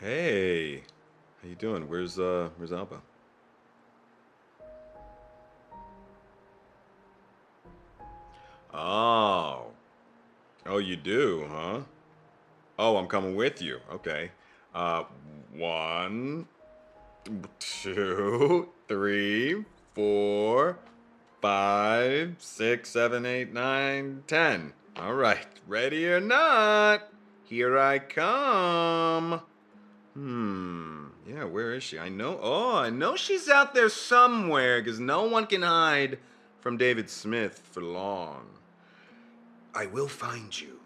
Hey, how you doing? Where's uh, where's Alba? Oh, oh, you do, huh? Oh, I'm coming with you. Okay. Uh, one, two, three, four, five, six, seven, eight, nine, ten. All right, ready or not, here I come. Hmm. Yeah, where is she? I know. Oh, I know she's out there somewhere because no one can hide from David Smith for long. I will find you.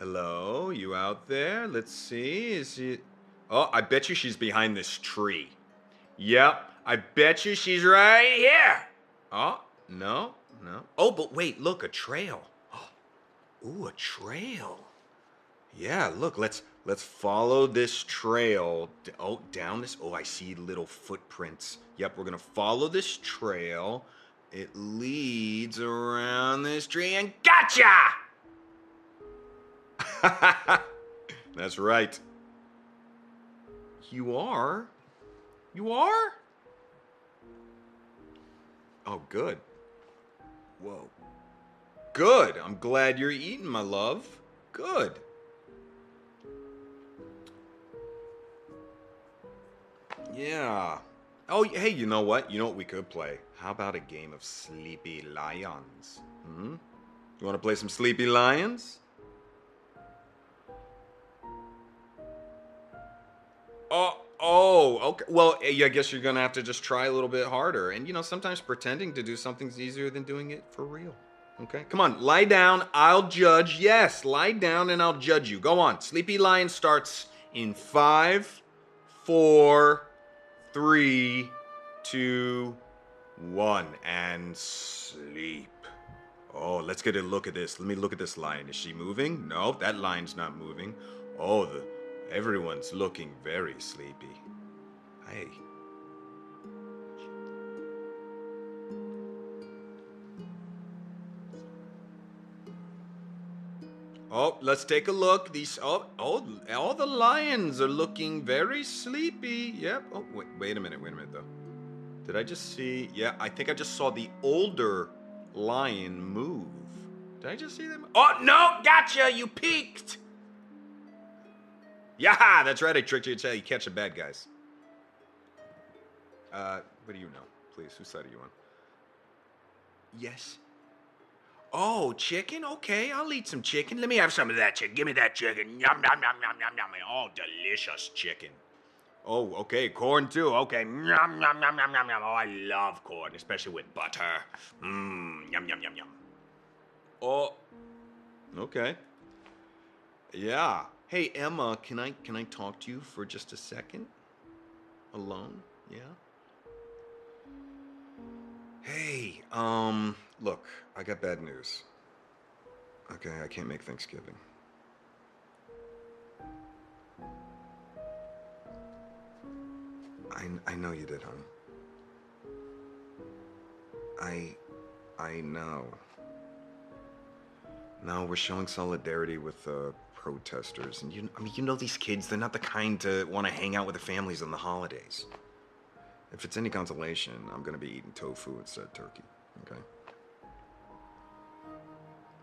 Hello, you out there? Let's see. Is she. Oh, I bet you she's behind this tree. Yep, I bet you she's right here. Oh, no, no. Oh, but wait, look, a trail. Oh Ooh, a trail. Yeah, look, let's let's follow this trail. Oh, down this. Oh, I see little footprints. Yep, we're gonna follow this trail. It leads around this tree and gotcha! That's right. You are? You are? Oh, good. Whoa. Good. I'm glad you're eating, my love. Good. Yeah. Oh, hey, you know what? You know what we could play? How about a game of Sleepy Lions? Hmm? You want to play some Sleepy Lions? Oh, oh, okay. Well, eh, I guess you're gonna have to just try a little bit harder. And you know, sometimes pretending to do something's easier than doing it for real. Okay, come on, lie down. I'll judge. Yes, lie down and I'll judge you. Go on. Sleepy Lion starts in five, four, three, two, one, and sleep. Oh, let's get a look at this. Let me look at this lion. Is she moving? No, that lion's not moving. Oh, the everyone's looking very sleepy. Hey. Oh, let's take a look. These oh oh all the lions are looking very sleepy. Yep. Oh wait, wait a minute, wait a minute though. Did I just see? Yeah, I think I just saw the older lion move. Did I just see them? Oh no, gotcha! You peeked. Yeah, that's right. I tricked you. It's how you catch the bad guys. Uh, what do you know? Please, whose side are you on? Yes. Oh, chicken? Okay, I'll eat some chicken. Let me have some of that chicken. Give me that chicken. Yum, yum, yum, yum, yum, yum. Oh, delicious chicken. Oh, okay, corn too. Okay. Yum, yum, yum, yum, yum, yum. Oh, I love corn, especially with butter. Mmm, yum, yum, yum, yum. Oh, okay. Yeah. Hey, Emma, can I can I talk to you for just a second? Alone? Yeah. Hey, um, look, I got bad news. Okay, I can't make Thanksgiving. I, I know you did, hon. I I know. No, we're showing solidarity with the protesters, and you I mean you know these kids, they're not the kind to want to hang out with their families on the holidays. If it's any consolation, I'm gonna be eating tofu instead of turkey. Okay.